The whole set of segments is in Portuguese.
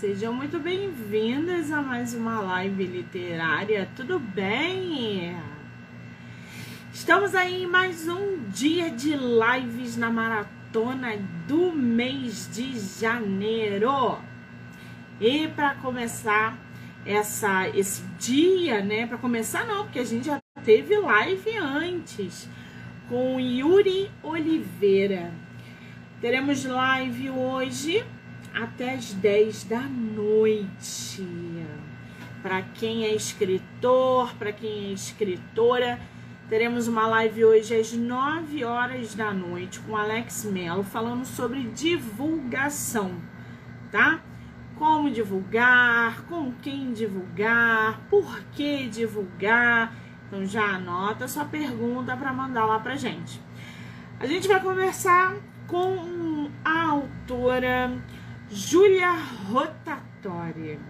Sejam muito bem-vindas a mais uma live literária, tudo bem? Estamos aí em mais um dia de lives na maratona do mês de janeiro. E para começar essa esse dia, né? Para começar não, porque a gente já teve live antes com Yuri Oliveira. Teremos live hoje até as 10 da noite. Para quem é escritor, para quem é escritora, teremos uma live hoje às 9 horas da noite com Alex Mello falando sobre divulgação, tá? Como divulgar, com quem divulgar, por que divulgar. Então já anota sua pergunta para mandar lá pra gente. A gente vai conversar com a autora Júlia Rotatori.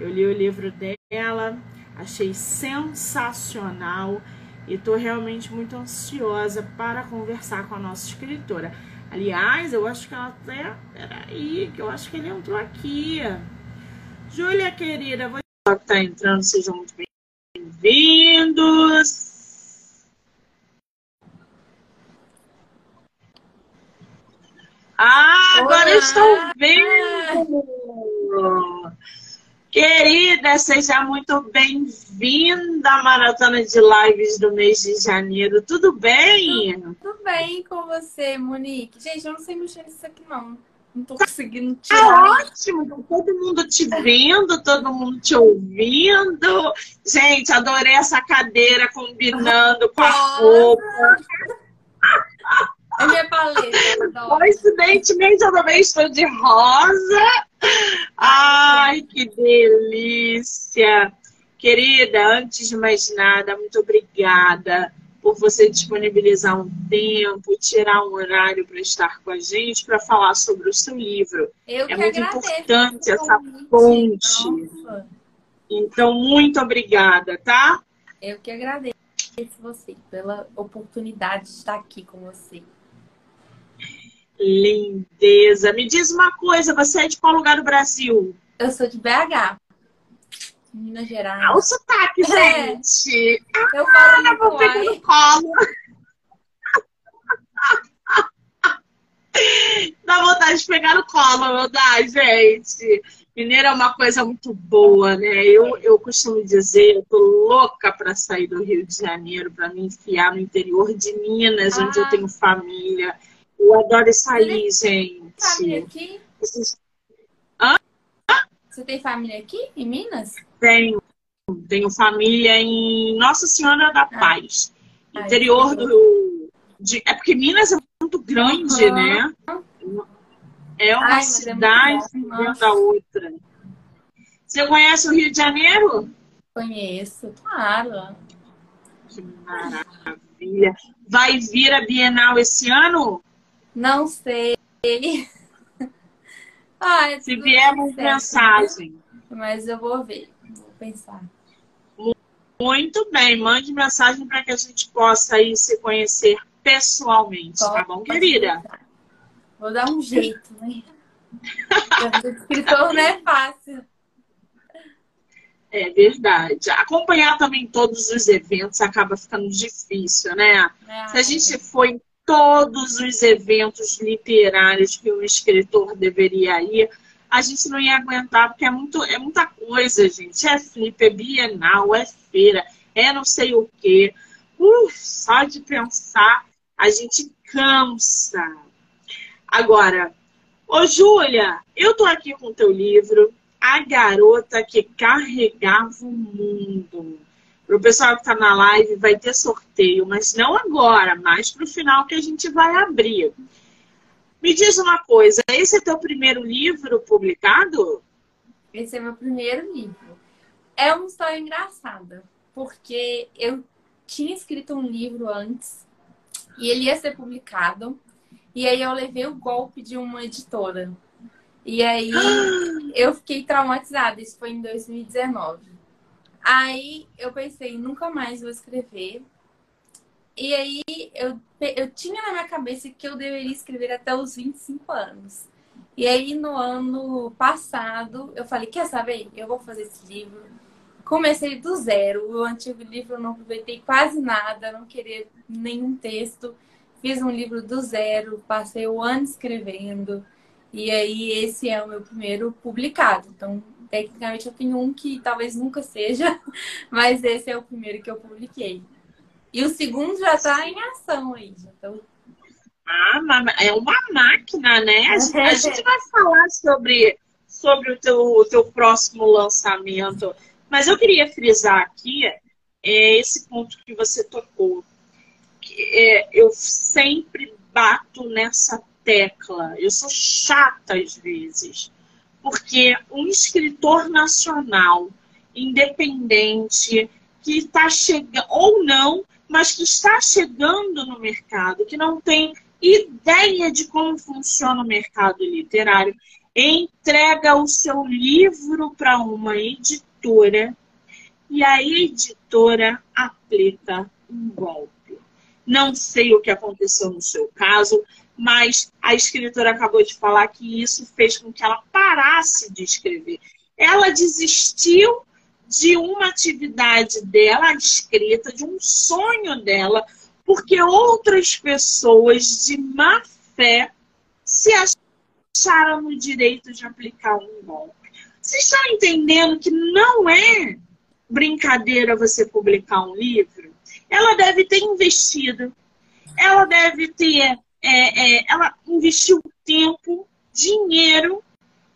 Eu li o livro dela, achei sensacional e estou realmente muito ansiosa para conversar com a nossa escritora. Aliás, eu acho que ela até. Peraí, que eu acho que ele entrou aqui. Júlia, querida, você que está entrando, sejam muito bem-vindos. Ah, agora estou vendo! Querida, seja muito bem-vinda à maratona de lives do mês de janeiro. Tudo bem? Tudo bem com você, Monique. Gente, eu não sei mexer nisso aqui, não. Não tô conseguindo tá tirar. Tá ótimo, todo mundo te vendo, todo mundo te ouvindo. Gente, adorei essa cadeira combinando com a roupa. É minha paleta. Coincidentemente, eu também estou de rosa. Ai, que delícia. Querida, antes de mais nada, muito obrigada por você disponibilizar um tempo, tirar um horário para estar com a gente, para falar sobre o seu livro. Eu é muito importante essa ponte. Nossa. Então, muito obrigada, tá? Eu que agradeço você pela oportunidade de estar aqui com você. Lindeza. Me diz uma coisa, você é de qual lugar do Brasil? Eu sou de BH. Minas Gerais. Ah, o sotaque, é. gente. Eu falo ah, vou pegar no colo. Dá vontade de pegar no colo, não dá, gente? Mineiro é uma coisa muito boa, né? Eu, eu costumo dizer, eu tô louca para sair do Rio de Janeiro, para me enfiar no interior de Minas, ah. onde eu ah. tenho família. Eu adoro sair, gente. Família aqui? Hã? Você tem família aqui, em Minas? Tenho. Tenho família em Nossa Senhora da ah. Paz. Ah, interior do. De, é porque Minas é muito grande, uhum. né? É uma Ai, é cidade é da outra. Você conhece o Rio de Janeiro? Conheço, claro. Que maravilha. Vai vir a Bienal esse ano? Não sei. ah, Se vier uma mensagem. Mas eu vou ver, vou pensar. Muito bem, mande mensagem para que a gente possa aí se conhecer pessoalmente, Pode tá bom, querida? Vou dar um jeito, né? escritor não é fácil. É verdade. Acompanhar também todos os eventos acaba ficando difícil, né? É, Se a gente for em todos os eventos literários que um escritor deveria ir, a gente não ia aguentar, porque é, muito, é muita coisa, gente. É flip, é bienal, é feira, é não sei o quê. Uh, só de pensar, a gente cansa. Agora, ô Júlia, eu tô aqui com o teu livro, A Garota que Carregava o Mundo. Para o pessoal que está na live, vai ter sorteio, mas não agora, mais para o final que a gente vai abrir. Me diz uma coisa, esse é teu primeiro livro publicado? Esse é meu primeiro livro. É uma história engraçada, porque eu tinha escrito um livro antes e ele ia ser publicado, e aí eu levei o golpe de uma editora. E aí eu fiquei traumatizada, isso foi em 2019. Aí eu pensei, nunca mais vou escrever. E aí eu, eu tinha na minha cabeça que eu deveria escrever até os 25 anos. E aí, no ano passado, eu falei: quer saber? Eu vou fazer esse livro. Comecei do zero. O antigo livro eu não aproveitei quase nada, não queria nenhum texto. Fiz um livro do zero, passei o ano escrevendo. E aí, esse é o meu primeiro publicado. Então, tecnicamente, eu tenho um que talvez nunca seja, mas esse é o primeiro que eu publiquei. E o segundo já está em ação aí. Tô... Ah, é uma máquina, né? A gente, a gente vai falar sobre, sobre o teu, o teu próximo lançamento. Mas eu queria frisar aqui é, esse ponto que você tocou. Que, é, eu sempre bato nessa tecla. Eu sou chata às vezes. Porque um escritor nacional, independente, que está chegando, ou não, mas que está chegando no mercado, que não tem ideia de como funciona o mercado literário, entrega o seu livro para uma editora e a editora aplica um golpe. Não sei o que aconteceu no seu caso, mas a escritora acabou de falar que isso fez com que ela parasse de escrever. Ela desistiu de uma atividade dela, a escrita, de um sonho dela, porque outras pessoas de má fé se acharam no direito de aplicar um golpe. Vocês estão entendendo que não é brincadeira você publicar um livro? Ela deve ter investido, ela deve ter, é, é, ela investiu tempo, dinheiro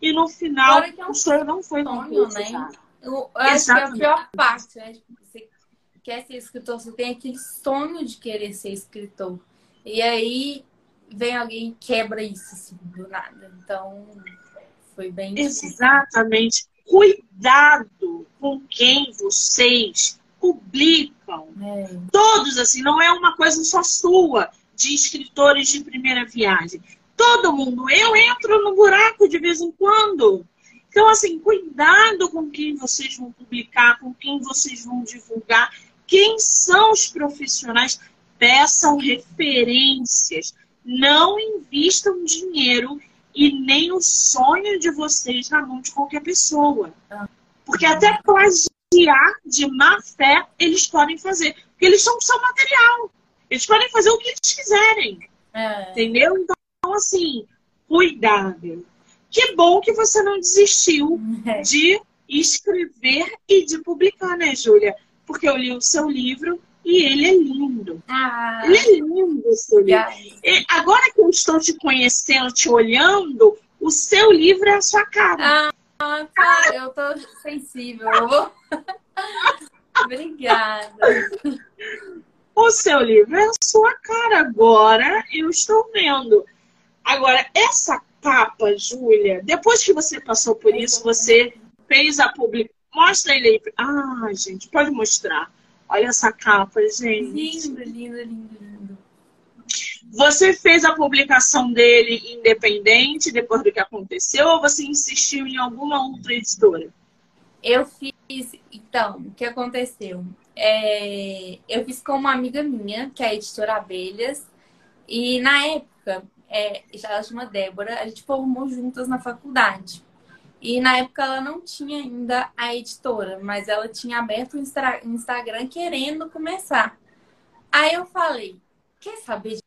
e no final é um o sonho não foi sonho, né? Eu acho que é a pior parte, né? Tipo, você quer ser escritor, você tem aquele sonho de querer ser escritor. E aí vem alguém e quebra isso, assim, do nada. Então, foi bem Exatamente. Cuidado com quem vocês publicam. É. Todos, assim, não é uma coisa só sua, de escritores de primeira viagem. Todo mundo. Eu entro no buraco de vez em quando. Então, assim, cuidado com quem vocês vão publicar, com quem vocês vão divulgar, quem são os profissionais, peçam referências, não invistam dinheiro e nem o sonho de vocês na mão de qualquer pessoa. Porque até plagiar de má fé eles podem fazer. Porque eles são seu material. Eles podem fazer o que eles quiserem. É. Entendeu? Então, assim, cuidado. Que bom que você não desistiu é. de escrever e de publicar, né, Júlia? Porque eu li o seu livro e ele é lindo. Ah, ele é lindo, o seu livro. Agora que eu estou te conhecendo, te olhando, o seu livro é a sua cara. Ah, ah. eu tô sensível. Obrigada. O seu livro é a sua cara. Agora eu estou vendo. Agora, essa capa, Júlia, depois que você passou por isso, você fez a publicação. Mostra ele aí. Ah, gente, pode mostrar. Olha essa capa, gente. Lindo, lindo, lindo, lindo. Você fez a publicação dele independente depois do que aconteceu ou você insistiu em alguma outra editora? Eu fiz. Então, o que aconteceu? É... eu fiz com uma amiga minha, que é a editora Abelhas, e na época é, ela chama Débora, a gente formou juntas na faculdade. E na época ela não tinha ainda a editora, mas ela tinha aberto o Instagram querendo começar. Aí eu falei, quer saber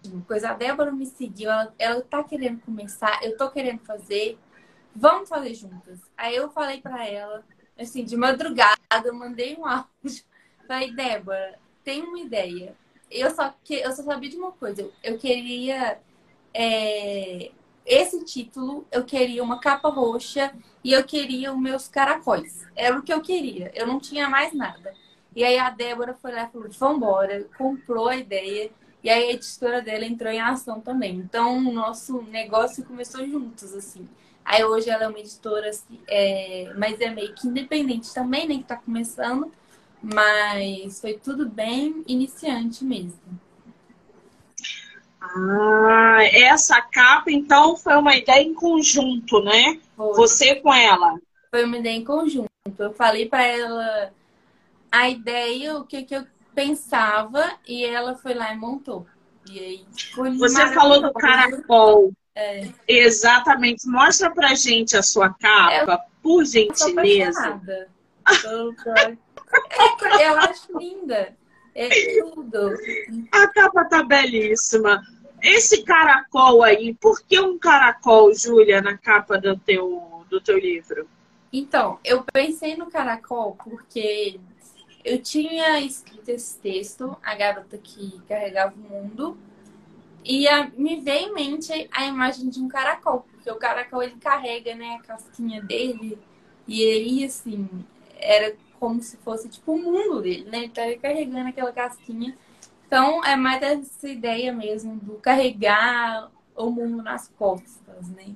de uma coisa? A Débora me seguiu, ela, ela tá querendo começar, eu tô querendo fazer, vamos fazer juntas. Aí eu falei para ela, assim, de madrugada, eu mandei um áudio. Falei, Débora, tem uma ideia. Eu só, que, eu só sabia de uma coisa, eu queria é, esse título, eu queria uma capa roxa e eu queria os meus caracóis. Era o que eu queria, eu não tinha mais nada. E aí a Débora foi lá e falou: vambora, comprou a ideia. E aí a editora dela entrou em ação também. Então o nosso negócio começou juntos, assim. Aí hoje ela é uma editora, assim, é, mas é meio que independente também, né? Que tá começando. Mas foi tudo bem iniciante mesmo. Ah, essa capa, então, foi uma ideia em conjunto, né? Foi. Você com ela. Foi uma ideia em conjunto. Eu falei para ela a ideia, o que, que eu pensava, e ela foi lá e montou. E aí foi Você falou do caracol. É. Exatamente. Mostra pra gente a sua capa, eu, por gentileza. Eu, é, eu acho linda. É tudo. A capa tá belíssima. Esse caracol aí, por que um caracol, Júlia, na capa do teu, do teu livro? Então, eu pensei no caracol porque eu tinha escrito esse texto, A Garota que Carregava o Mundo, e a, me veio em mente a imagem de um caracol, porque o caracol ele carrega né, a casquinha dele, e aí, assim, era como se fosse tipo o mundo dele, né? Ele tá carregando aquela casquinha. Então, é mais essa ideia mesmo do carregar o mundo nas costas, né?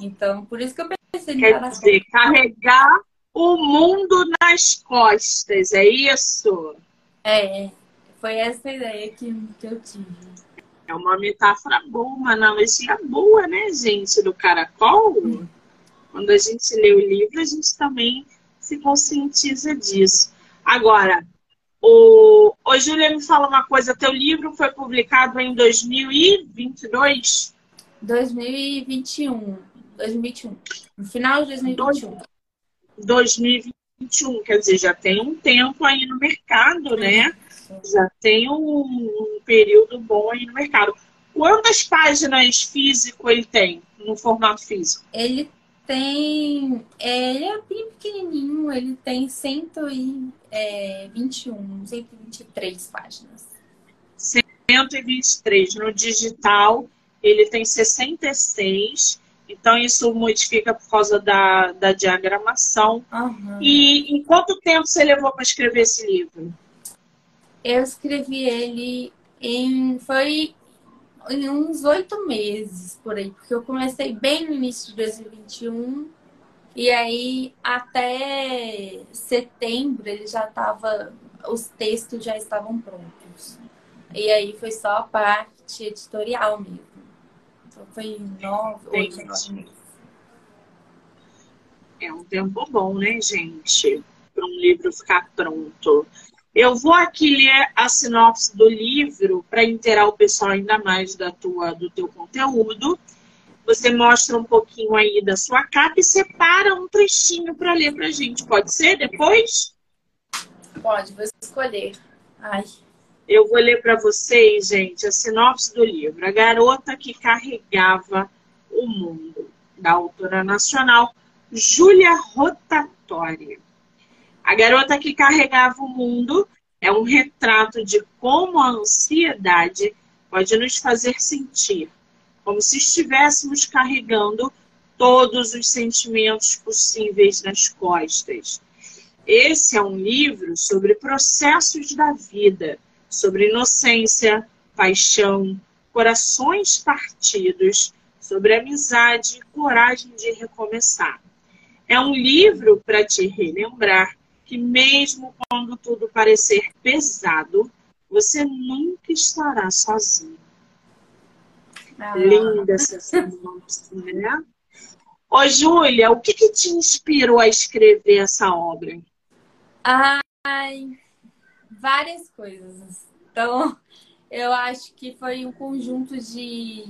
Então, por isso que eu pensei Quer dizer, carregar o mundo nas costas, é isso? É, foi essa ideia que, que eu tive. É uma metáfora boa, uma analogia boa, né, gente, do caracol. Quando a gente lê o livro, a gente também se conscientiza disso. Agora, o, o Júlia me fala uma coisa, teu livro foi publicado em 2022? 2021. 2021. No final de 2021. 2021, quer dizer, já tem um tempo aí no mercado, né? Já tem um, um período bom aí no mercado. Quantas páginas físico ele tem, no formato físico? Ele tem. É, ele é bem pequenininho, ele tem 121, 123 é, páginas. 123. No digital, ele tem 66. Então, isso modifica por causa da, da diagramação. Uhum. E em quanto tempo você levou para escrever esse livro? Eu escrevi ele em. Foi em uns oito meses por aí, porque eu comecei bem no início de 2021 e aí até setembro ele já estava, os textos já estavam prontos. E aí foi só a parte editorial mesmo. Então foi nove, oito, meses. É um tempo bom, né, gente? Para um livro ficar pronto. Eu vou aqui ler a sinopse do livro para inteirar o pessoal ainda mais da tua, do teu conteúdo. Você mostra um pouquinho aí da sua capa e separa um trechinho para ler para a gente. Pode ser depois? Pode, vou escolher. Ai. Eu vou ler para vocês, gente, a sinopse do livro. A garota que carregava o mundo, da autora nacional Júlia Rotatória. A garota que carregava o mundo é um retrato de como a ansiedade pode nos fazer sentir, como se estivéssemos carregando todos os sentimentos possíveis nas costas. Esse é um livro sobre processos da vida, sobre inocência, paixão, corações partidos, sobre amizade e coragem de recomeçar. É um livro para te relembrar que mesmo quando tudo parecer pesado, você nunca estará sozinho. Ah. Linda essa sinopse, né? Ô, Júlia, o que, que te inspirou a escrever essa obra? Ai, várias coisas. Então, eu acho que foi um conjunto de.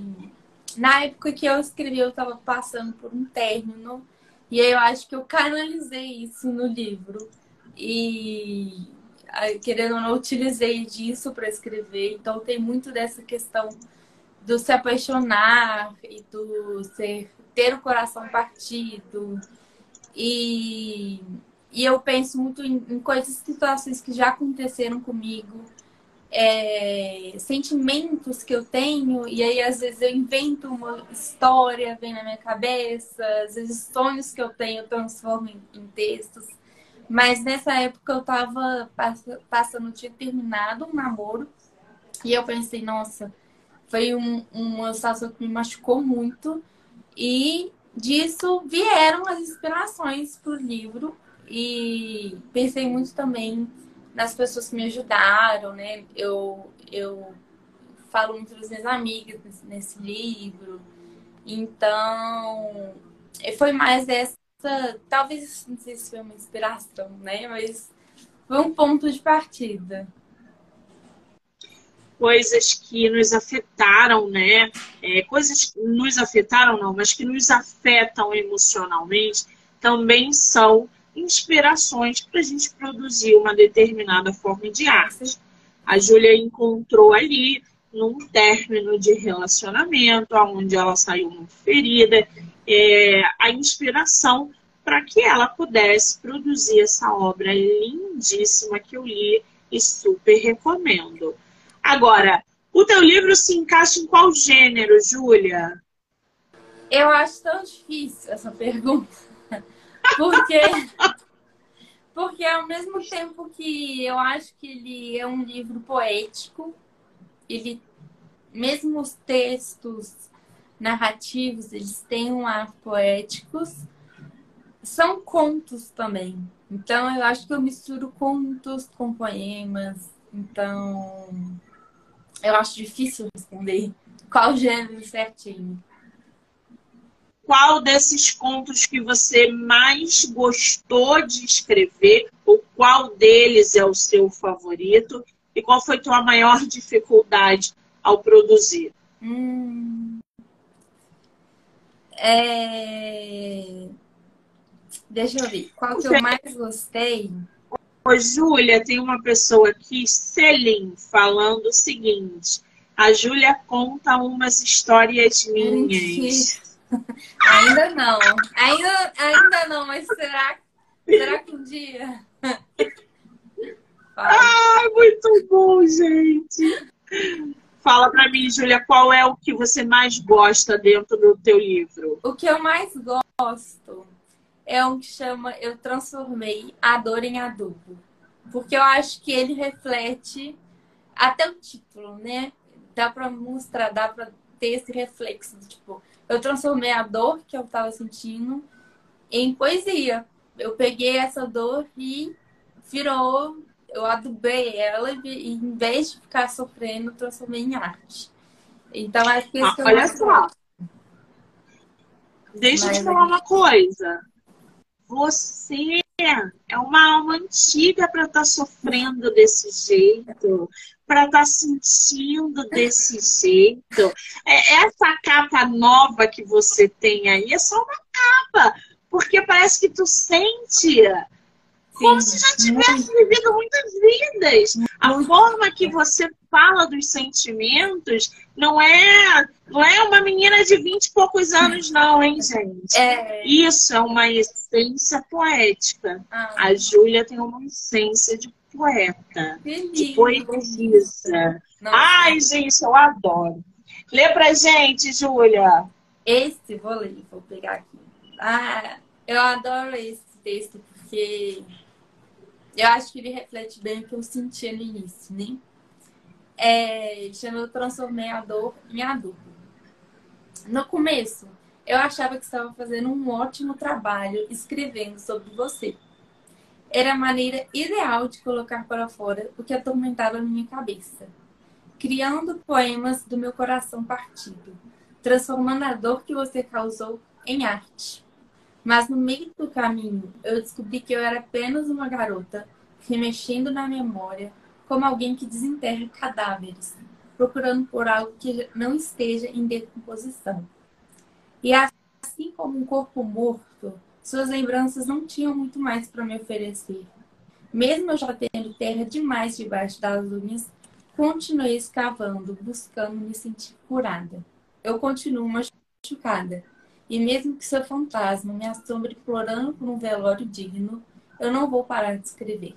Na época que eu escrevi, eu estava passando por um término. E aí eu acho que eu canalizei isso no livro. E querendo ou não, utilizei disso para escrever. Então tem muito dessa questão do se apaixonar e do ser, ter o coração partido. E, e eu penso muito em, em coisas, situações que já aconteceram comigo, é, sentimentos que eu tenho, e aí às vezes eu invento uma história, vem na minha cabeça, às vezes sonhos que eu tenho eu transformo em, em textos. Mas nessa época eu tava passando, tinha terminado um namoro. E eu pensei, nossa, foi um, uma situação que me machucou muito. E disso vieram as inspirações para o livro. E pensei muito também nas pessoas que me ajudaram, né? Eu, eu falo muito das minhas amigas nesse, livro. Então, foi mais essa talvez, não sei se foi uma inspiração, né? Mas foi um ponto de partida. coisas que nos afetaram, né? É, coisas que nos afetaram, não, mas que nos afetam emocionalmente, também são inspirações para a gente produzir uma determinada forma de arte. A Júlia encontrou ali, num término de relacionamento, onde ela saiu muito ferida, é, a inspiração para que ela pudesse produzir essa obra lindíssima que eu li e super recomendo. Agora, o teu livro se encaixa em qual gênero, Júlia? Eu acho tão difícil essa pergunta. Porque porque ao mesmo tempo que eu acho que ele é um livro poético, ele mesmo os textos narrativos, eles têm um ar poéticos, são contos também. Então eu acho que eu misturo contos com poemas. Então eu acho difícil responder qual gênero certinho. Qual desses contos que você mais gostou de escrever? Ou qual deles é o seu favorito? E qual foi tua maior dificuldade ao produzir? Hum, é... Deixa eu ver. Qual que eu mais gostei? Ô, Júlia, tem uma pessoa aqui, Selim, falando o seguinte. A Júlia conta umas histórias minhas. ainda não. Ainda, ainda não, mas será, será que um dia? ah, muito bom, gente. Fala para mim, Júlia, qual é o que você mais gosta dentro do teu livro? O que eu mais gosto é um que chama Eu Transformei a Dor em Adubo. Porque eu acho que ele reflete até o título, né? Dá para mostrar, dá para ter esse reflexo. Tipo, eu transformei a dor que eu estava sentindo em poesia. Eu peguei essa dor e virou, eu adubei ela e em vez de ficar sofrendo, transformei em arte. Então acho que ah, olha só. Deixa eu te falar uma coisa. Você é uma alma antiga para estar tá sofrendo desse jeito, para estar tá sentindo desse jeito. É, essa capa nova que você tem aí é só uma capa, porque parece que tu sente como se já tivesse vivido muitas vidas. A forma que você fala dos sentimentos não é, não é uma menina de vinte e poucos anos, não, hein, gente? É... Isso é uma essência poética. Ah. A Júlia tem uma essência de poeta, de poetisa. Ai, gente, eu adoro. Lê pra gente, Júlia. Esse, vou ler, vou pegar aqui. Ah, eu adoro esse texto porque eu acho que ele reflete bem o que eu sentia no início, né? É, Transformei a Dor em Adubo. No começo, eu achava que estava fazendo um ótimo trabalho escrevendo sobre você. Era a maneira ideal de colocar para fora o que atormentava minha cabeça. Criando poemas do meu coração partido, transformando a dor que você causou em arte. Mas no meio do caminho, eu descobri que eu era apenas uma garota, remexendo na memória, como alguém que desenterra cadáveres, procurando por algo que não esteja em decomposição. E assim como um corpo morto, suas lembranças não tinham muito mais para me oferecer. Mesmo eu já tendo terra demais debaixo das unhas, continuei escavando, buscando me sentir curada. Eu continuo machucada, e mesmo que seu fantasma me assombre implorando por um velório digno, eu não vou parar de escrever.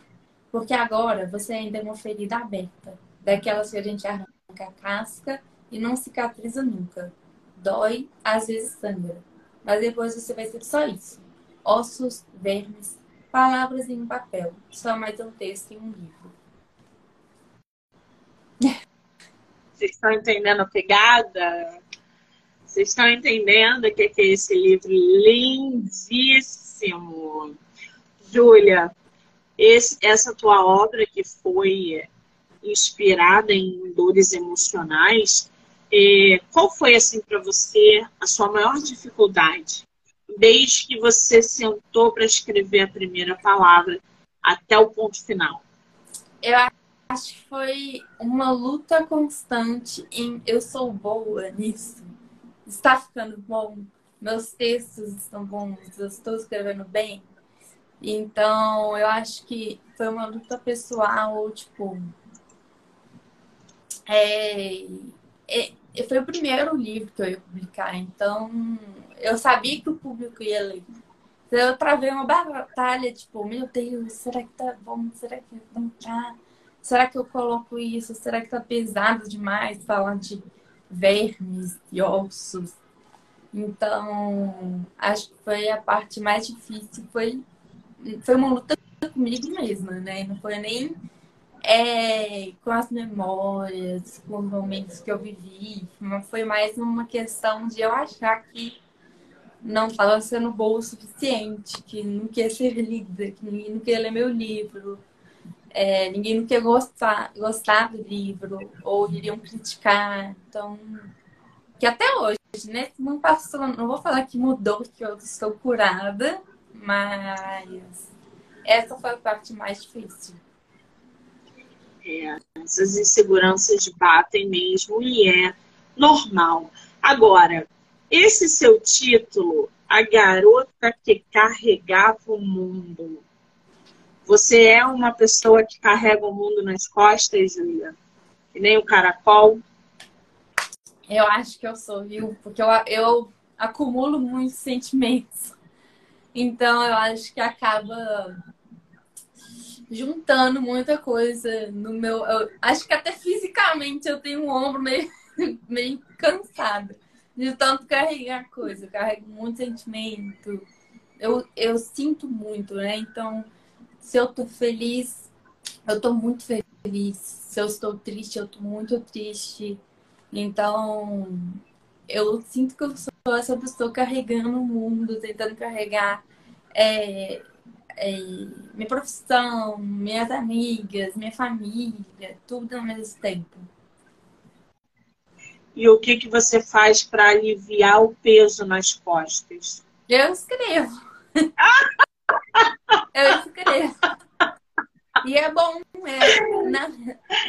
Porque agora você ainda é uma ferida aberta, daquelas que a gente arranca a casca e não cicatriza nunca. Dói, às vezes sangra. Mas depois você vai ser só isso. Ossos, vermes, palavras em um papel. Só mais um texto em um livro. Vocês estão entendendo a pegada? Vocês estão entendendo o que é esse livro lindíssimo? Júlia, essa tua obra que foi inspirada em dores emocionais, é, qual foi assim para você a sua maior dificuldade desde que você sentou para escrever a primeira palavra até o ponto final? Eu acho que foi uma luta constante em eu sou boa nisso. Está ficando bom. Meus textos estão bons, eu estou escrevendo bem. Então, eu acho que foi uma luta pessoal, tipo. É, é, foi o primeiro livro que eu ia publicar, então eu sabia que o público ia ler. Então, eu travei uma batalha, tipo, meu Deus, será que tá bom? Será que não tá? Será que eu coloco isso? Será que tá pesado demais falar de vermes e ossos? Então, acho que foi a parte mais difícil, foi foi uma luta comigo mesma, né? Não foi nem é, com as memórias, com os momentos que eu vivi, foi mais uma questão de eu achar que não estava sendo boa o suficiente, que não queria ser lida, que não queria ler meu livro, é, ninguém queria gostar, gostar do livro, ou iriam criticar. Então, que até hoje, né? Não passou, não vou falar que mudou, que eu estou curada, mas essa foi a parte mais difícil. É, essas inseguranças batem mesmo e é normal. Agora, esse seu título, A Garota que Carregava o Mundo, você é uma pessoa que carrega o mundo nas costas, Julia? Que nem o caracol? Eu acho que eu sou, viu? Porque eu, eu acumulo muitos sentimentos. Então eu acho que acaba juntando muita coisa no meu. Eu, acho que até fisicamente eu tenho um ombro meio, meio cansado de tanto carregar coisa. Eu carrego muito sentimento. Eu, eu sinto muito, né? Então, se eu tô feliz, eu tô muito feliz. Se eu estou triste, eu tô muito triste. Então, eu sinto que eu sou essa pessoa carregando o mundo, tentando carregar é, é, minha profissão, minhas amigas, minha família, tudo ao mesmo tempo. E o que, que você faz para aliviar o peso nas costas? Eu escrevo. eu escrevo. E é bom, é, na,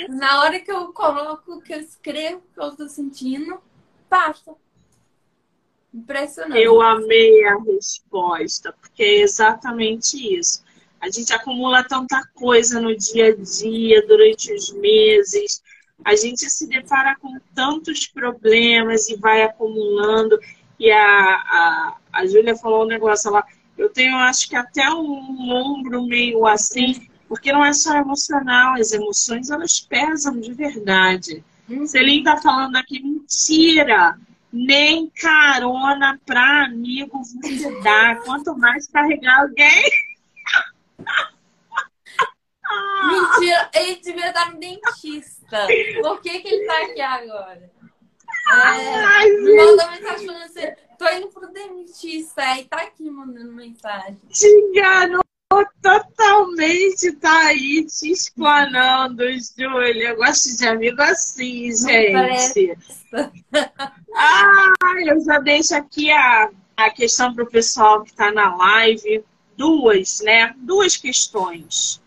na hora que eu coloco, que eu escrevo o que eu estou sentindo, passa. Impressionante. Eu amei a resposta, porque é exatamente isso. A gente acumula tanta coisa no dia a dia, durante os meses, a gente se depara com tantos problemas e vai acumulando. E a, a, a Júlia falou um negócio lá, eu tenho acho que até um ombro meio assim, porque não é só emocional, as emoções elas pesam de verdade. Hum. Celine está falando aqui, mentira! nem carona para amigo você dá, quanto mais carregar alguém. Mentira, ele devia estar no dentista. Por que, que ele tá aqui agora? É, Ai, me mandou mensagem falando assim: tô indo pro dentista. Aí tá aqui mandando mensagem. Te enganou totalmente, tá aí te explanando, Júlia. Eu gosto de amigo assim, gente. ah, eu já deixo aqui a, a questão para o pessoal que está na live. Duas, né? Duas questões.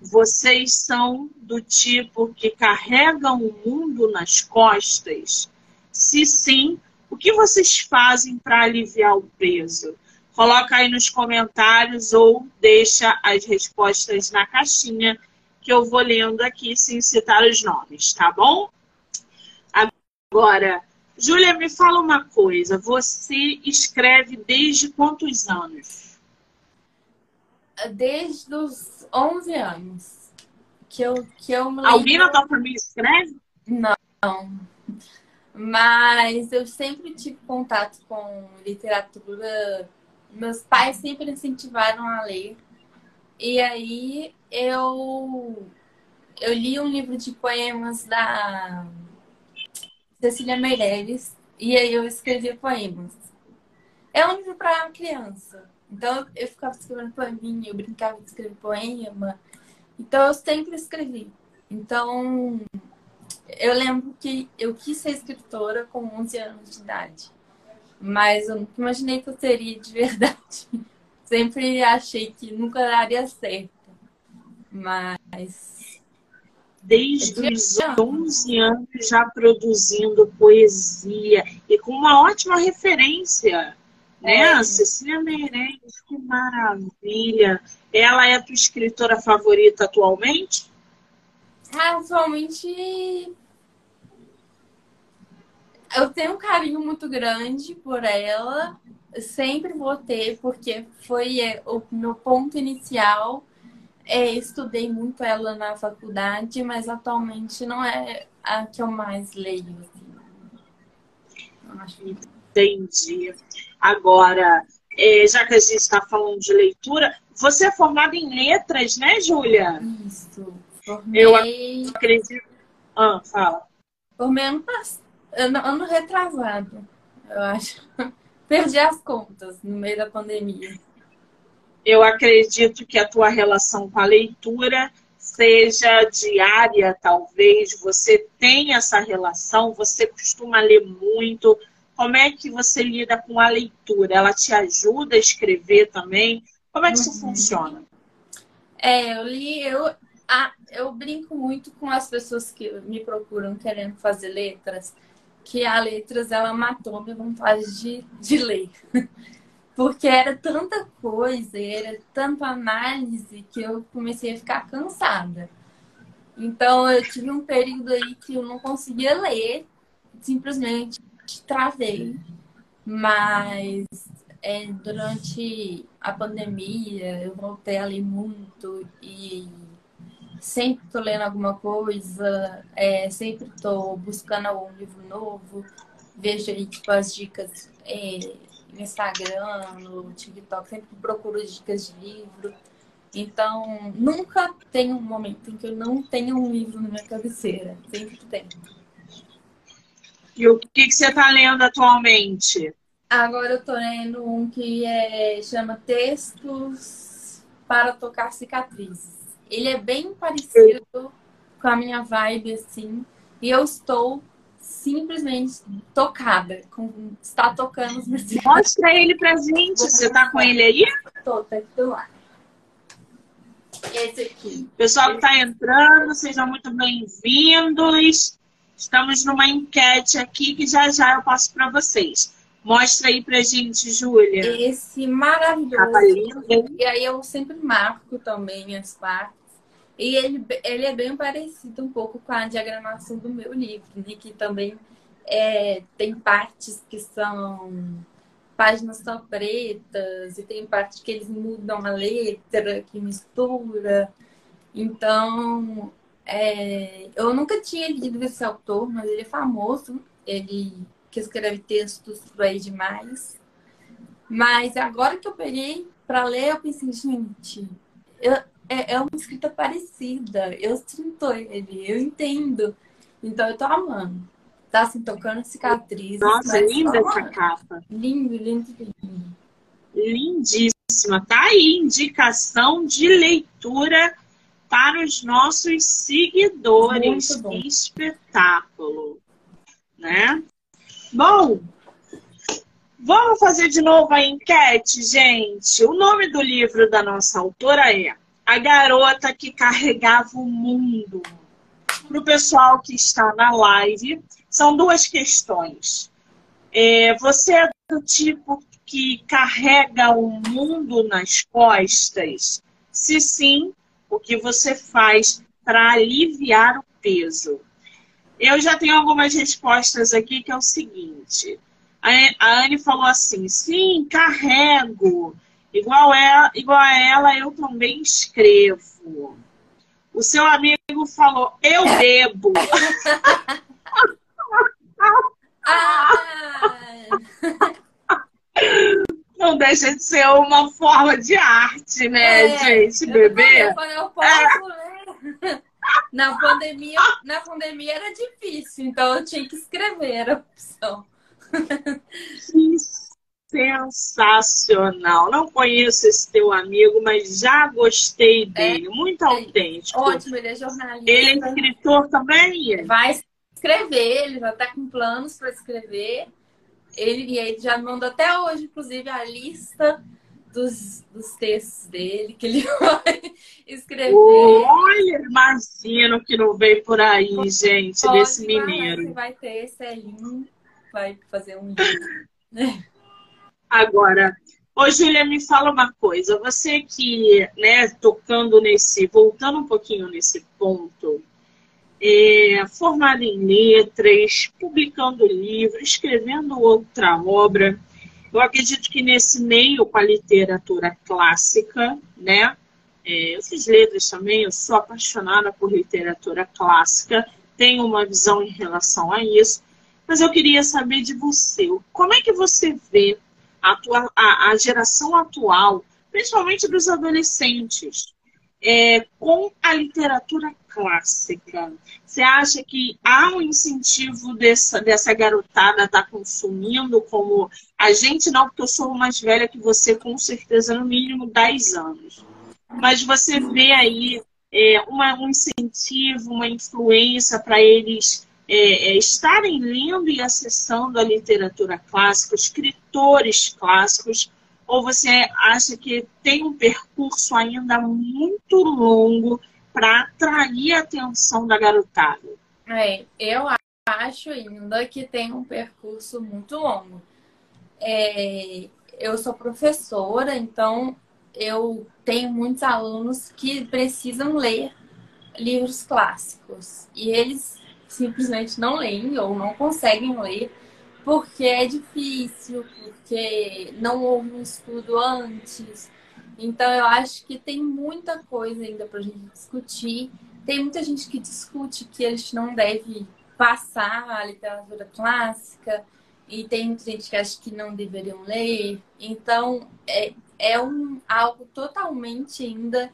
Vocês são do tipo que carregam o mundo nas costas? Se sim, o que vocês fazem para aliviar o peso? Coloca aí nos comentários ou deixa as respostas na caixinha que eu vou lendo aqui sem citar os nomes, tá bom? Agora, Júlia, me fala uma coisa. Você escreve desde quantos anos? Desde os 11 anos. Que eu, que eu Alguém na tua família escreve? Não. Mas eu sempre tive contato com literatura meus pais sempre incentivaram a ler. E aí eu eu li um livro de poemas da Cecília Meirelles e aí eu escrevi poemas. É um livro para criança. Então eu ficava escrevendo poeminha, eu brincava de escrever poema. Então eu sempre escrevi. Então eu lembro que eu quis ser escritora com 11 anos de idade. Mas eu nunca imaginei que eu seria de verdade. Sempre achei que nunca daria certo. Mas desde os 11 anos já produzindo poesia e com uma ótima referência, né? É. Cecília Meirelles, que maravilha! Ela é a tua escritora favorita atualmente? Atualmente eu tenho um carinho muito grande por ela, sempre vou ter, porque foi é, o meu ponto inicial é, estudei muito ela na faculdade, mas atualmente não é a que eu mais leio. Assim. Entendi. Agora, é, já que a gente está falando de leitura, você é formada em letras, né, Júlia? Isso. Formei... Eu acredito. Ah, fala. Formei ano, ano, ano retrasado, eu acho. Perdi as contas no meio da pandemia eu acredito que a tua relação com a leitura seja diária, talvez. Você tem essa relação, você costuma ler muito. Como é que você lida com a leitura? Ela te ajuda a escrever também? Como é que isso uhum. funciona? É, eu li, eu, ah, eu brinco muito com as pessoas que me procuram querendo fazer letras, que a letras ela matou minha vontade de, de ler. Porque era tanta coisa, era tanta análise que eu comecei a ficar cansada. Então eu tive um período aí que eu não conseguia ler, simplesmente travei. Mas é, durante a pandemia eu voltei a ler muito e sempre tô lendo alguma coisa, é, sempre tô buscando algum livro novo, vejo aí tipo as dicas é, no Instagram, no TikTok, sempre procuro dicas de livro. Então, nunca tem um momento em que eu não tenho um livro na minha cabeceira. Sempre tem. E o que, que você está lendo atualmente? Agora eu estou lendo um que é, chama Textos para Tocar Cicatrizes. Ele é bem parecido com a minha vibe, assim. E eu estou simplesmente tocada. Com, está tocando os meus Mostra ele pra gente. Você tá com ele aí? Tô, tá aqui do lado. Esse aqui. Pessoal que está entrando, sejam muito bem-vindos. Estamos numa enquete aqui que já já eu passo para vocês. Mostra aí pra gente, Júlia. Esse maravilhoso. E aí eu sempre marco também as partes. E ele, ele é bem parecido um pouco com a diagramação do meu livro, né? que também é, tem partes que são páginas só pretas, e tem partes que eles mudam a letra, que mistura. Então, é, eu nunca tinha lido esse autor, mas ele é famoso, ele que escreve textos por aí demais. Mas agora que eu peguei para ler, eu pensei, gente, eu, é, é uma escrita parecida. Eu sinto ele, eu entendo. Então eu tô amando. Tá assim, tocando cicatrizes. Nossa, linda essa capa. Lindo, lindo, lindo. Lindíssima. Tá aí, indicação de leitura para os nossos seguidores. Que espetáculo. Né? Bom, vamos fazer de novo a enquete, gente. O nome do livro da nossa autora é a garota que carregava o mundo. Para o pessoal que está na live, são duas questões. É, você é do tipo que carrega o mundo nas costas? Se sim, o que você faz para aliviar o peso? Eu já tenho algumas respostas aqui que é o seguinte. A Anne falou assim: sim, carrego. Igual, ela, igual a ela, eu também escrevo. O seu amigo falou, eu bebo. Não deixa de ser uma forma de arte, né, é, gente? Beber. Eu, eu posso, é. Na pandemia, na pandemia era difícil, então eu tinha que escrever, era a opção. Isso sensacional. Não conheço esse teu amigo, mas já gostei é. dele. É, Muito autêntico. Ótimo, ele é jornalista. Ele é escritor também? Vai escrever, ele já está com planos para escrever. Ele, ele já mandou até hoje, inclusive, a lista dos, dos textos dele, que ele vai escrever. Olha, imagino que não veio por aí, gente, Pode desse mineiro. Vai ter Celinho, vai fazer um livro. né? Agora, ô Júlia, me fala uma coisa. Você que, né, tocando nesse, voltando um pouquinho nesse ponto, é, formada em letras, publicando livro, escrevendo outra obra. Eu acredito que nesse meio com a literatura clássica, né? É, eu fiz letras também, eu sou apaixonada por literatura clássica, tenho uma visão em relação a isso, mas eu queria saber de você, como é que você vê a, tua, a, a geração atual, principalmente dos adolescentes, é, com a literatura clássica. Você acha que há um incentivo dessa, dessa garotada estar tá consumindo como a gente não, porque eu sou mais velha que você, com certeza, no mínimo 10 anos. Mas você vê aí é, uma, um incentivo, uma influência para eles é, é, estarem lendo e acessando a literatura clássica, escritores clássicos, ou você acha que tem um percurso ainda muito longo para atrair a atenção da garotada? É, eu acho ainda que tem um percurso muito longo. É, eu sou professora, então eu tenho muitos alunos que precisam ler livros clássicos e eles simplesmente não leem ou não conseguem ler porque é difícil, porque não houve um estudo antes. Então, eu acho que tem muita coisa ainda para a gente discutir. Tem muita gente que discute que a gente não deve passar a literatura clássica, e tem muita gente que acha que não deveriam ler. Então, é, é um, algo totalmente ainda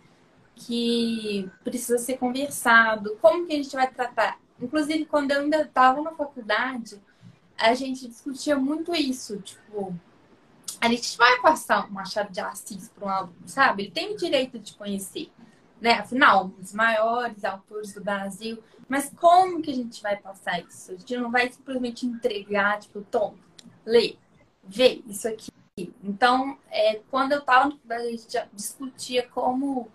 que precisa ser conversado. Como que a gente vai tratar? Inclusive, quando eu ainda estava na faculdade, a gente discutia muito isso, tipo, a gente vai passar um Machado de Assis para um aluno, sabe? Ele tem o direito de conhecer, né? Afinal, um dos maiores autores do Brasil. Mas como que a gente vai passar isso? A gente não vai simplesmente entregar, tipo, tom, lê, vê isso aqui. Então, é, quando eu estava no a gente já discutia como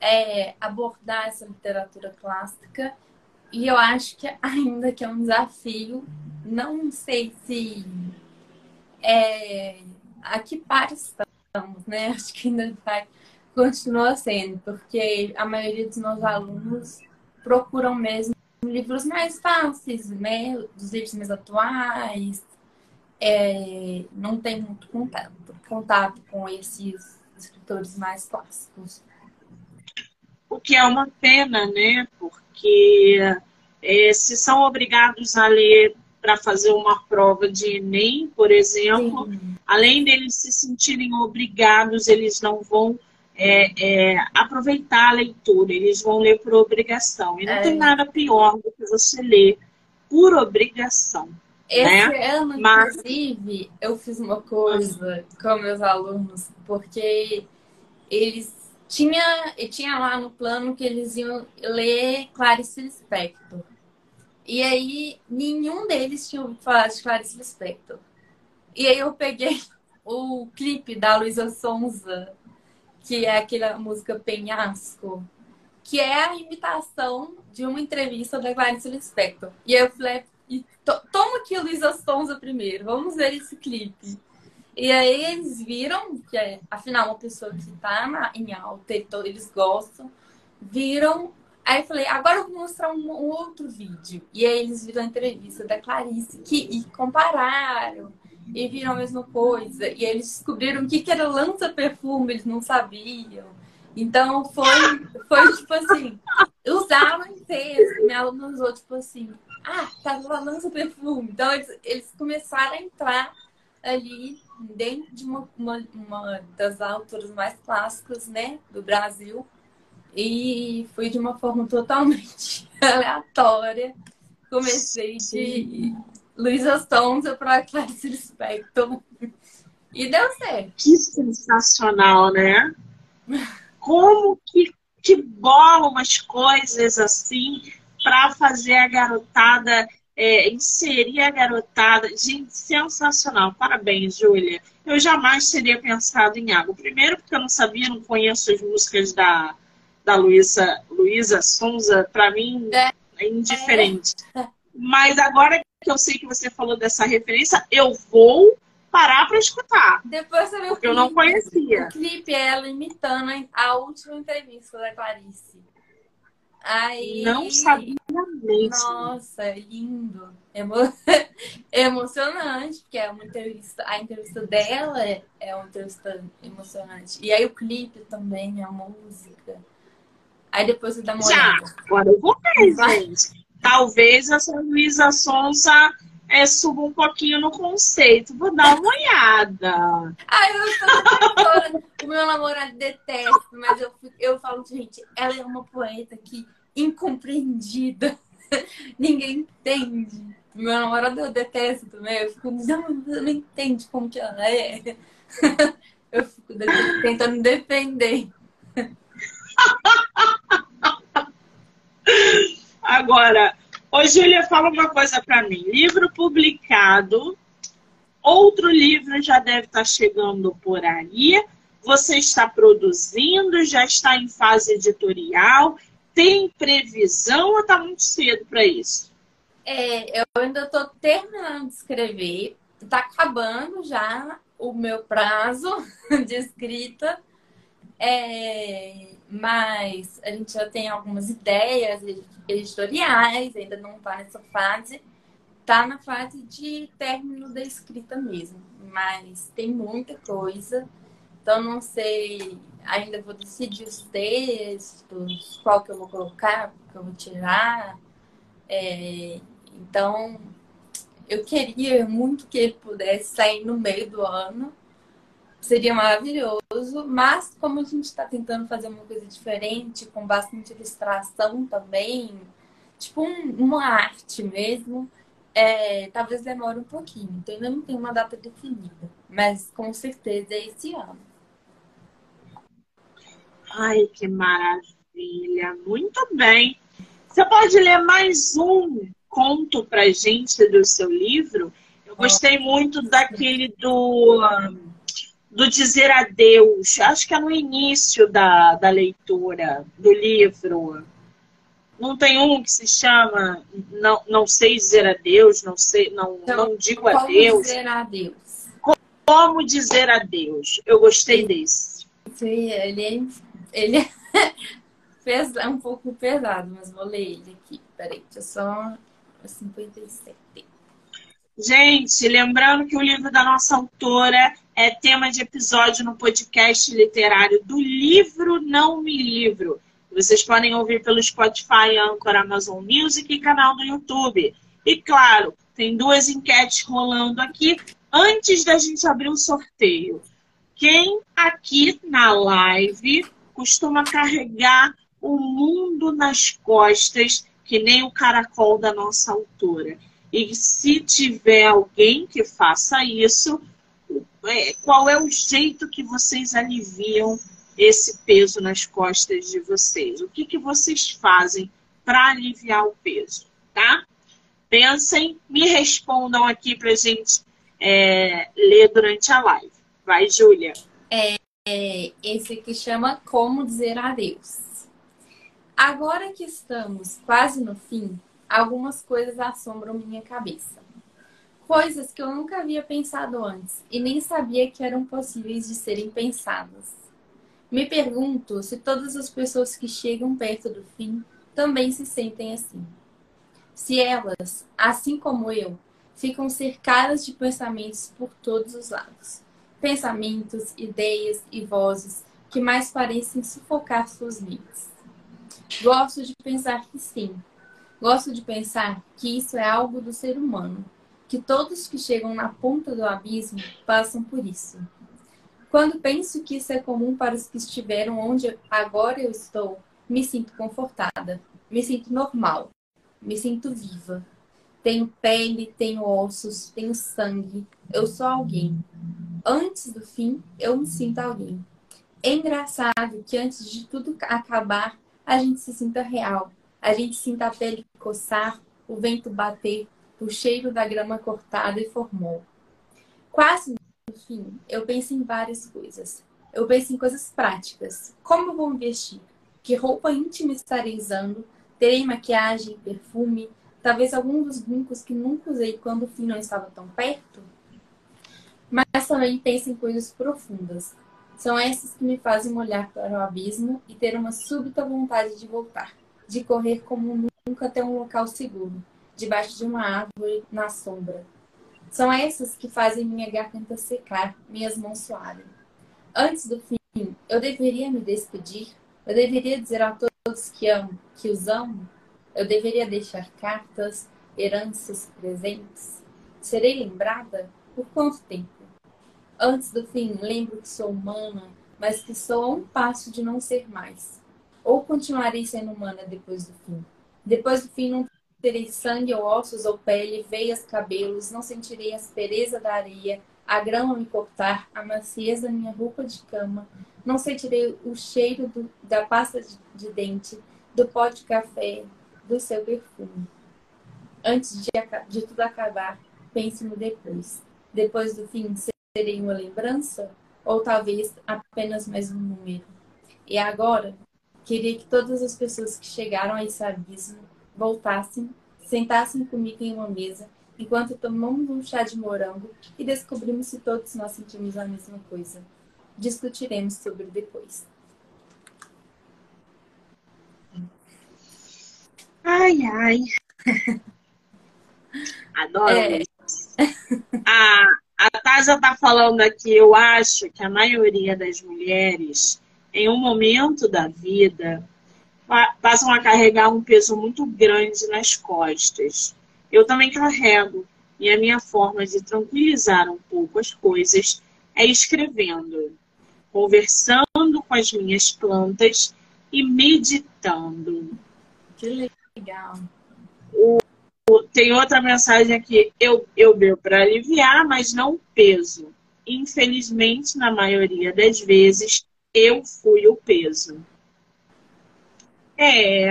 é, abordar essa literatura clássica. E eu acho que ainda que é um desafio não sei se é, a que par estamos, né? Acho que ainda vai continuar sendo, porque a maioria dos meus alunos procuram mesmo livros mais fáceis, né? Dos livros mais atuais. É, não tem muito contato, contato com esses escritores mais clássicos. O que é uma pena, né? Porque é, se são obrigados a ler para fazer uma prova de Enem, por exemplo, Sim. além deles se sentirem obrigados, eles não vão é, é, aproveitar a leitura, eles vão ler por obrigação. E não é. tem nada pior do que você ler por obrigação. Esse né? ano, Mas... inclusive, eu fiz uma coisa com meus alunos, porque eles tinha, tinha lá no plano que eles iam ler Clarice Lispector. E aí, nenhum deles tinha ouvido falar de Clarice Lispector. E aí eu peguei o clipe da Luísa Sonza, que é aquela música Penhasco, que é a imitação de uma entrevista da Clarice Lispector. E aí eu falei, toma aqui Luísa Sonza primeiro, vamos ver esse clipe. E aí eles viram, que é, afinal, uma pessoa que tá em alta, eles gostam, viram Aí eu falei, agora eu vou mostrar um, um, outro vídeo. E aí eles viram a entrevista da Clarice que, e compararam. E viram a mesma coisa. E eles descobriram o que, que era lança-perfume, eles não sabiam. Então foi, foi tipo assim, usaram inteiro. Minha aluna usou, tipo assim, ah, tá lança-perfume. Então eles, eles começaram a entrar ali dentro de uma, uma, uma das autoras mais clássicas, né, do Brasil e foi de uma forma totalmente aleatória. Comecei de Luísa Sonza para Clarice Lispector. E deu certo. Que sensacional, né? Como que, que bola umas coisas assim para fazer a garotada é, inserir a garotada. Gente, sensacional. Parabéns, Júlia. Eu jamais teria pensado em água. Primeiro, porque eu não sabia, não conheço as músicas da, da Luísa, Luísa Sonza. Para mim, é, é indiferente. É. Mas agora que eu sei que você falou dessa referência, eu vou parar para escutar. Depois você viu Porque eu não conhecia. O clipe é ela imitando a última entrevista da Clarice. Aí... Não sabia mesmo. Nossa, é lindo. Emo... emocionante, porque é uma entrevista. A entrevista dela é, é uma entrevista emocionante. E aí o clipe também, a música. Aí depois você dá uma Já, olhada. agora eu vou ver, gente. Talvez essa Luísa Sonsa é, suba um pouquinho no conceito. Vou dar uma olhada. Ai, eu sou O meu namorado detesta, mas eu, eu falo, gente, ela é uma poeta que incompreendida. Ninguém entende. Meu namorado eu detesto também. Eu fico não, não entende como que ela é. Eu fico tentando defender. Agora, Ô, Júlia, fala uma coisa para mim. Livro publicado, outro livro já deve estar tá chegando por aí. Você está produzindo, já está em fase editorial. Tem previsão ou está muito cedo para isso? É, eu ainda estou terminando de escrever. Está acabando já o meu prazo de escrita. É, mas a gente já tem algumas ideias editoriais, ainda não está nessa fase. Está na fase de término da escrita mesmo, mas tem muita coisa. Então não sei, ainda vou decidir os textos, qual que eu vou colocar, que eu vou tirar. É, então eu queria muito que ele pudesse sair no meio do ano, seria maravilhoso, mas como a gente está tentando fazer uma coisa diferente, com bastante ilustração também, tipo um, uma arte mesmo, é, talvez demore um pouquinho. Então ainda não tem uma data definida, mas com certeza é esse ano. Ai, que maravilha! Muito bem. Você pode ler mais um conto pra gente do seu livro? Eu gostei muito daquele do do dizer adeus. Acho que é no início da, da leitura do livro. Não tem um que se chama Não, não sei dizer adeus, não sei, não, então, não digo como adeus. Dizer adeus. Como dizer adeus. Eu gostei desse. Ele, ele é um pouco pesado, mas vou ler ele aqui. Peraí, deixa só 57. Gente, lembrando que o livro da nossa autora é tema de episódio no podcast literário do livro Não Me Livro. Vocês podem ouvir pelo Spotify, Anchor, Amazon Music e canal do YouTube. E claro, tem duas enquetes rolando aqui antes da gente abrir o sorteio. Quem aqui na live costuma carregar o mundo nas costas, que nem o caracol da nossa autora? E se tiver alguém que faça isso, é, qual é o jeito que vocês aliviam esse peso nas costas de vocês? O que, que vocês fazem para aliviar o peso, tá? Pensem, me respondam aqui para gente é, ler durante a live. Vai, Júlia. É, é, esse que chama Como Dizer Adeus. Agora que estamos quase no fim, algumas coisas assombram minha cabeça coisas que eu nunca havia pensado antes e nem sabia que eram possíveis de serem pensadas. Me pergunto se todas as pessoas que chegam perto do fim também se sentem assim. Se elas, assim como eu, ficam cercadas de pensamentos por todos os lados. Pensamentos, ideias e vozes que mais parecem sufocar suas mentes. Gosto de pensar que sim. Gosto de pensar que isso é algo do ser humano que todos que chegam na ponta do abismo passam por isso. Quando penso que isso é comum para os que estiveram onde agora eu estou, me sinto confortada, me sinto normal, me sinto viva. Tenho pele, tenho ossos, tenho sangue, eu sou alguém. Antes do fim, eu me sinto alguém. É engraçado que antes de tudo acabar, a gente se sinta real, a gente sinta a pele coçar, o vento bater, o cheiro da grama cortada e formou. Quase no fim, eu penso em várias coisas. Eu penso em coisas práticas. Como vou me vestir? Que roupa íntima estarei usando? Terei maquiagem, perfume? Talvez algum dos brincos que nunca usei quando o fim não estava tão perto? Mas também penso em coisas profundas. São essas que me fazem olhar para o abismo e ter uma súbita vontade de voltar, de correr como nunca até um local seguro, debaixo de uma árvore na sombra. São essas que fazem minha garganta secar, minhas mãos suarem. Antes do fim, eu deveria me despedir? Eu deveria dizer a todos que amo, que os amo? Eu deveria deixar cartas, heranças, presentes? Serei lembrada? Por quanto tempo? Antes do fim, lembro que sou humana, mas que sou a um passo de não ser mais. Ou continuarei sendo humana depois do fim? Depois do fim, não terei sangue ou ossos ou pele, veias, cabelos, não sentirei a aspereza da areia, a grama me cortar, a maciez da minha roupa de cama, não sentirei o cheiro do, da pasta de, de dente, do pó de café, do seu perfume. Antes de, de tudo acabar, pense no depois. Depois do fim, serei uma lembrança? Ou talvez apenas mais um número? E agora, queria que todas as pessoas que chegaram a esse abismo voltassem, sentassem comigo em uma mesa, enquanto tomamos um chá de morango e descobrimos se todos nós sentimos a mesma coisa. Discutiremos sobre depois. Ai, ai. Adoro. É. A, a Taja está falando aqui, eu acho que a maioria das mulheres, em um momento da vida, passam a carregar um peso muito grande nas costas. Eu também carrego, e a minha forma de tranquilizar um pouco as coisas é escrevendo, conversando com as minhas plantas e meditando. Que Legal. O, tem outra mensagem aqui. Eu, eu bebo para aliviar, mas não peso. Infelizmente, na maioria das vezes, eu fui o peso. É.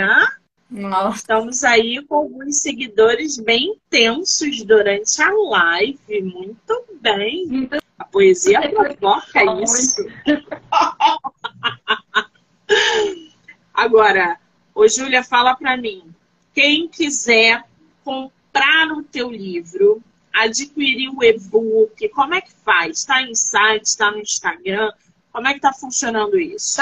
Nossa. Estamos aí com alguns seguidores bem intensos durante a live. Muito bem. A poesia provoca isso. Agora, Ô, Júlia, fala para mim. Quem quiser comprar o teu livro, adquirir o e-book, como é que faz? Está em site, está no Instagram? Como é que está funcionando isso?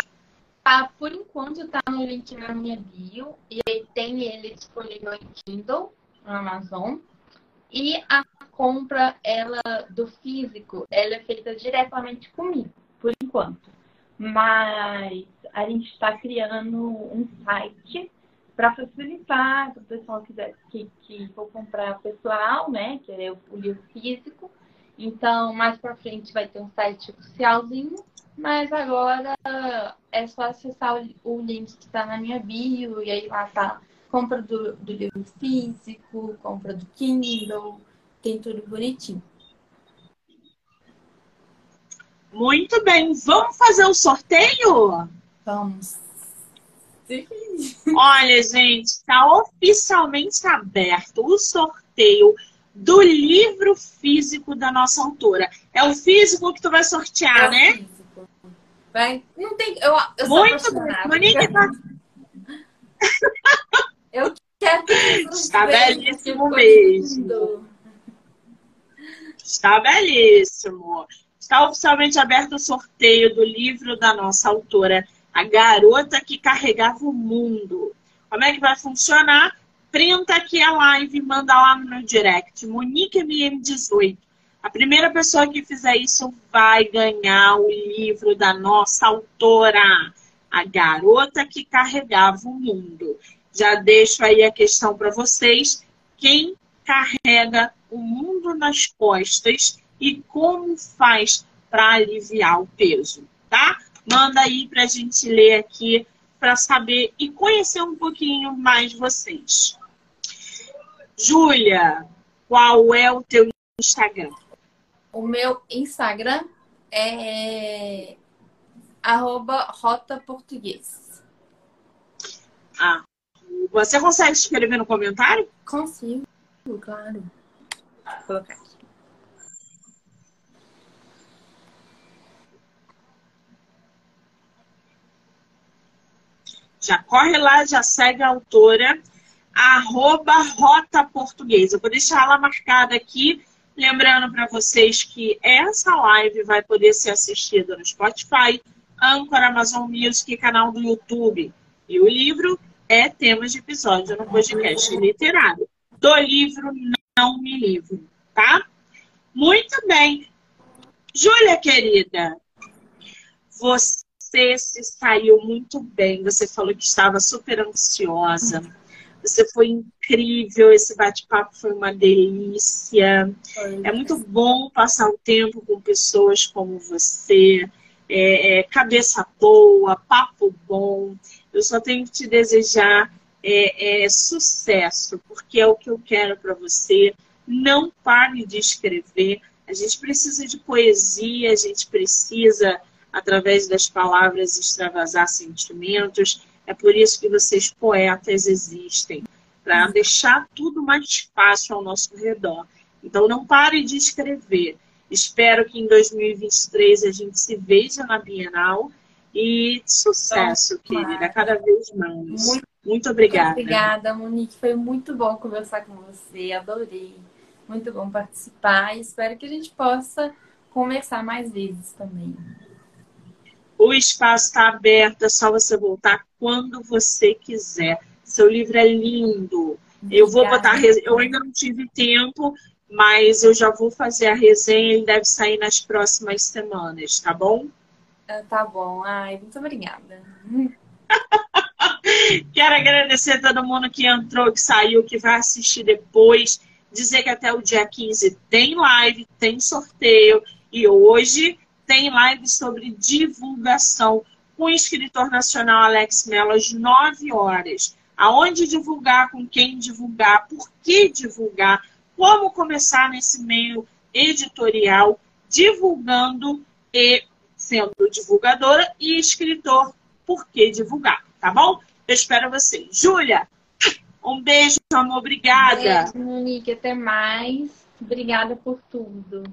Ah, por enquanto está no link na minha bio e aí tem ele disponível em Kindle, no Amazon. E a compra ela do físico, ela é feita diretamente comigo, por enquanto. Mas a gente está criando um site para facilitar, se o pessoal quiser que, que for comprar pessoal, né? Que é o, o livro físico. Então, mais para frente vai ter um site oficialzinho, mas agora é só acessar o, link que está na minha bio, e aí lá tá compra do, do livro físico, compra do Kindle, tem tudo bonitinho. Muito bem, vamos fazer o um sorteio? Vamos. Olha, gente, está oficialmente aberto o sorteio do livro físico da nossa autora. É o físico que tu vai sortear, é né? Físico. Vai. Não tem. Eu, eu Muito bem. Monique tá... eu quero. Está belíssimo mesmo. Está belíssimo. Está oficialmente aberto o sorteio do livro da nossa autora a garota que carregava o mundo. Como é que vai funcionar? Printa aqui a live e manda lá no meu direct. Monique MM18. A primeira pessoa que fizer isso vai ganhar o livro da nossa autora, A Garota que Carregava o Mundo. Já deixo aí a questão para vocês. Quem carrega o mundo nas costas e como faz para aliviar o peso, tá? Manda aí para a gente ler aqui para saber e conhecer um pouquinho mais vocês. Júlia, qual é o teu Instagram? O meu Instagram é arroba rota português. Ah, você consegue escrever no comentário? Consigo, claro. Vou colocar aqui. Já corre lá, já segue a autora, arroba Rota Portuguesa. vou deixar ela marcada aqui, lembrando para vocês que essa live vai poder ser assistida no Spotify, Anchor, Amazon Music canal do YouTube. E o livro é temas de episódio no podcast literário. Do livro Não Me Livro, tá? Muito bem. Júlia, querida, você se saiu muito bem. Você falou que estava super ansiosa. Você foi incrível. Esse bate-papo foi uma delícia. É muito bom passar o tempo com pessoas como você. É, é, cabeça boa, papo bom. Eu só tenho que te desejar é, é sucesso, porque é o que eu quero para você. Não pare de escrever. A gente precisa de poesia, a gente precisa através das palavras, extravasar sentimentos. É por isso que vocês, poetas, existem para deixar tudo mais fácil ao nosso redor. Então, não pare de escrever. Espero que em 2023 a gente se veja na Bienal e sucesso, então, querida, cada vez mais. Muito, muito obrigada. Muito obrigada, Monique. Foi muito bom conversar com você. Adorei. Muito bom participar. Espero que a gente possa conversar mais vezes também. O espaço está aberto, é só você voltar quando você quiser. Seu livro é lindo. Eu vou botar. Eu ainda não tive tempo, mas eu já vou fazer a resenha. Ele deve sair nas próximas semanas, tá bom? Ah, tá bom. Ai, muito obrigada. Quero agradecer a todo mundo que entrou, que saiu, que vai assistir depois. Dizer que até o dia 15 tem live, tem sorteio. E hoje tem live sobre divulgação com o escritor nacional Alex Mello às 9 horas. Aonde divulgar, com quem divulgar, por que divulgar, como começar nesse meio editorial, divulgando e sendo divulgadora e escritor, por que divulgar, tá bom? Eu espero você. Júlia, um beijo, amor, obrigada. Beijo, Monique, até mais. Obrigada por tudo.